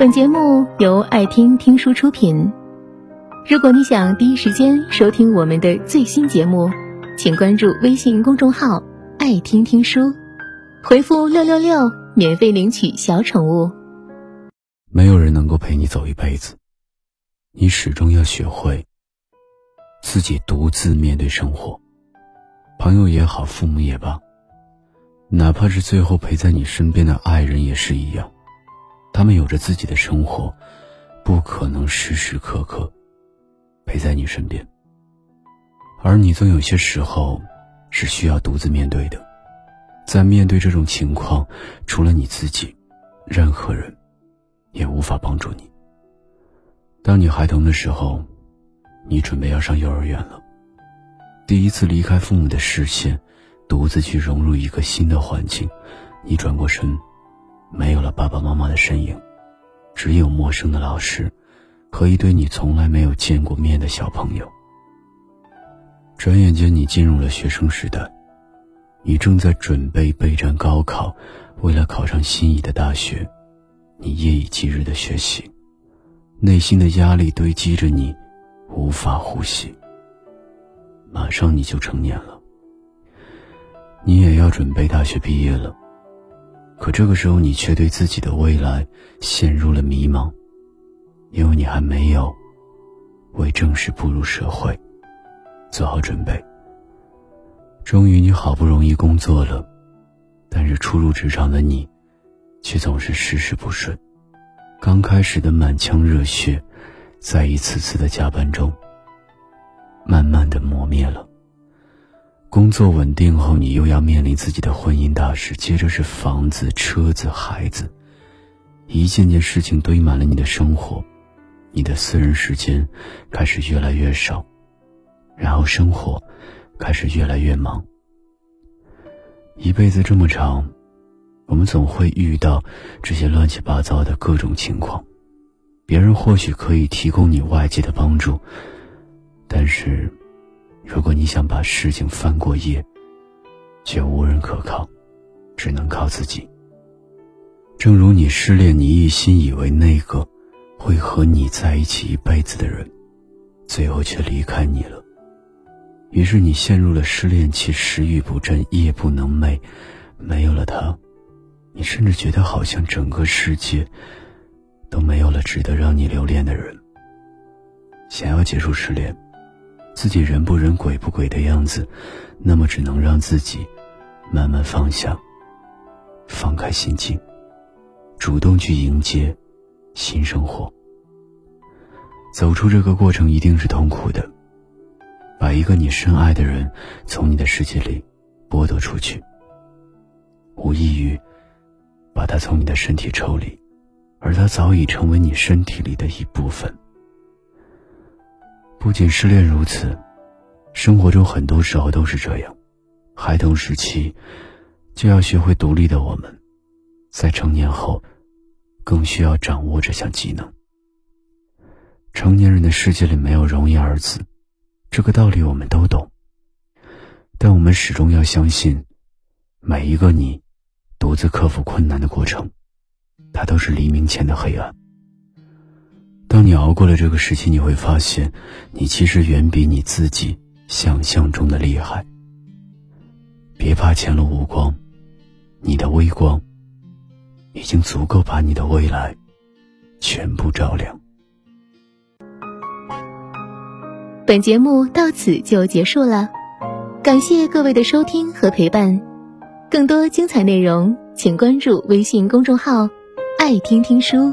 本节目由爱听听书出品。如果你想第一时间收听我们的最新节目，请关注微信公众号“爱听听书”，回复“六六六”免费领取小宠物。没有人能够陪你走一辈子，你始终要学会自己独自面对生活。朋友也好，父母也罢，哪怕是最后陪在你身边的爱人也是一样。他们有着自己的生活，不可能时时刻刻陪在你身边。而你总有些时候是需要独自面对的，在面对这种情况，除了你自己，任何人也无法帮助你。当你孩童的时候，你准备要上幼儿园了，第一次离开父母的视线，独自去融入一个新的环境，你转过身。没有了爸爸妈妈的身影，只有陌生的老师和一堆你从来没有见过面的小朋友。转眼间，你进入了学生时代，你正在准备备战高考，为了考上心仪的大学，你夜以继日的学习，内心的压力堆积着，你无法呼吸。马上你就成年了，你也要准备大学毕业了。可这个时候，你却对自己的未来陷入了迷茫，因为你还没有为正式步入社会做好准备。终于，你好不容易工作了，但是初入职场的你，却总是事事不顺。刚开始的满腔热血，在一次次的加班中，慢慢的磨灭了。工作稳定后，你又要面临自己的婚姻大事，接着是房子、车子、孩子，一件件事情堆满了你的生活，你的私人时间开始越来越少，然后生活开始越来越忙。一辈子这么长，我们总会遇到这些乱七八糟的各种情况，别人或许可以提供你外界的帮助，但是。如果你想把事情翻过页，却无人可靠，只能靠自己。正如你失恋，你一心以为那个会和你在一起一辈子的人，最后却离开你了。于是你陷入了失恋期，食欲不振，夜不能寐。没有了他，你甚至觉得好像整个世界都没有了值得让你留恋的人。想要结束失恋。自己人不人鬼不鬼的样子，那么只能让自己慢慢放下，放开心境，主动去迎接新生活。走出这个过程一定是痛苦的，把一个你深爱的人从你的世界里剥夺出去，无异于把他从你的身体抽离，而他早已成为你身体里的一部分。不仅失恋如此，生活中很多时候都是这样。孩童时期就要学会独立的我们，在成年后更需要掌握这项技能。成年人的世界里没有容易二字，这个道理我们都懂。但我们始终要相信，每一个你独自克服困难的过程，它都是黎明前的黑暗。当你熬过了这个时期，你会发现，你其实远比你自己想象中的厉害。别怕前路无光，你的微光已经足够把你的未来全部照亮。本节目到此就结束了，感谢各位的收听和陪伴。更多精彩内容，请关注微信公众号“爱听听书”。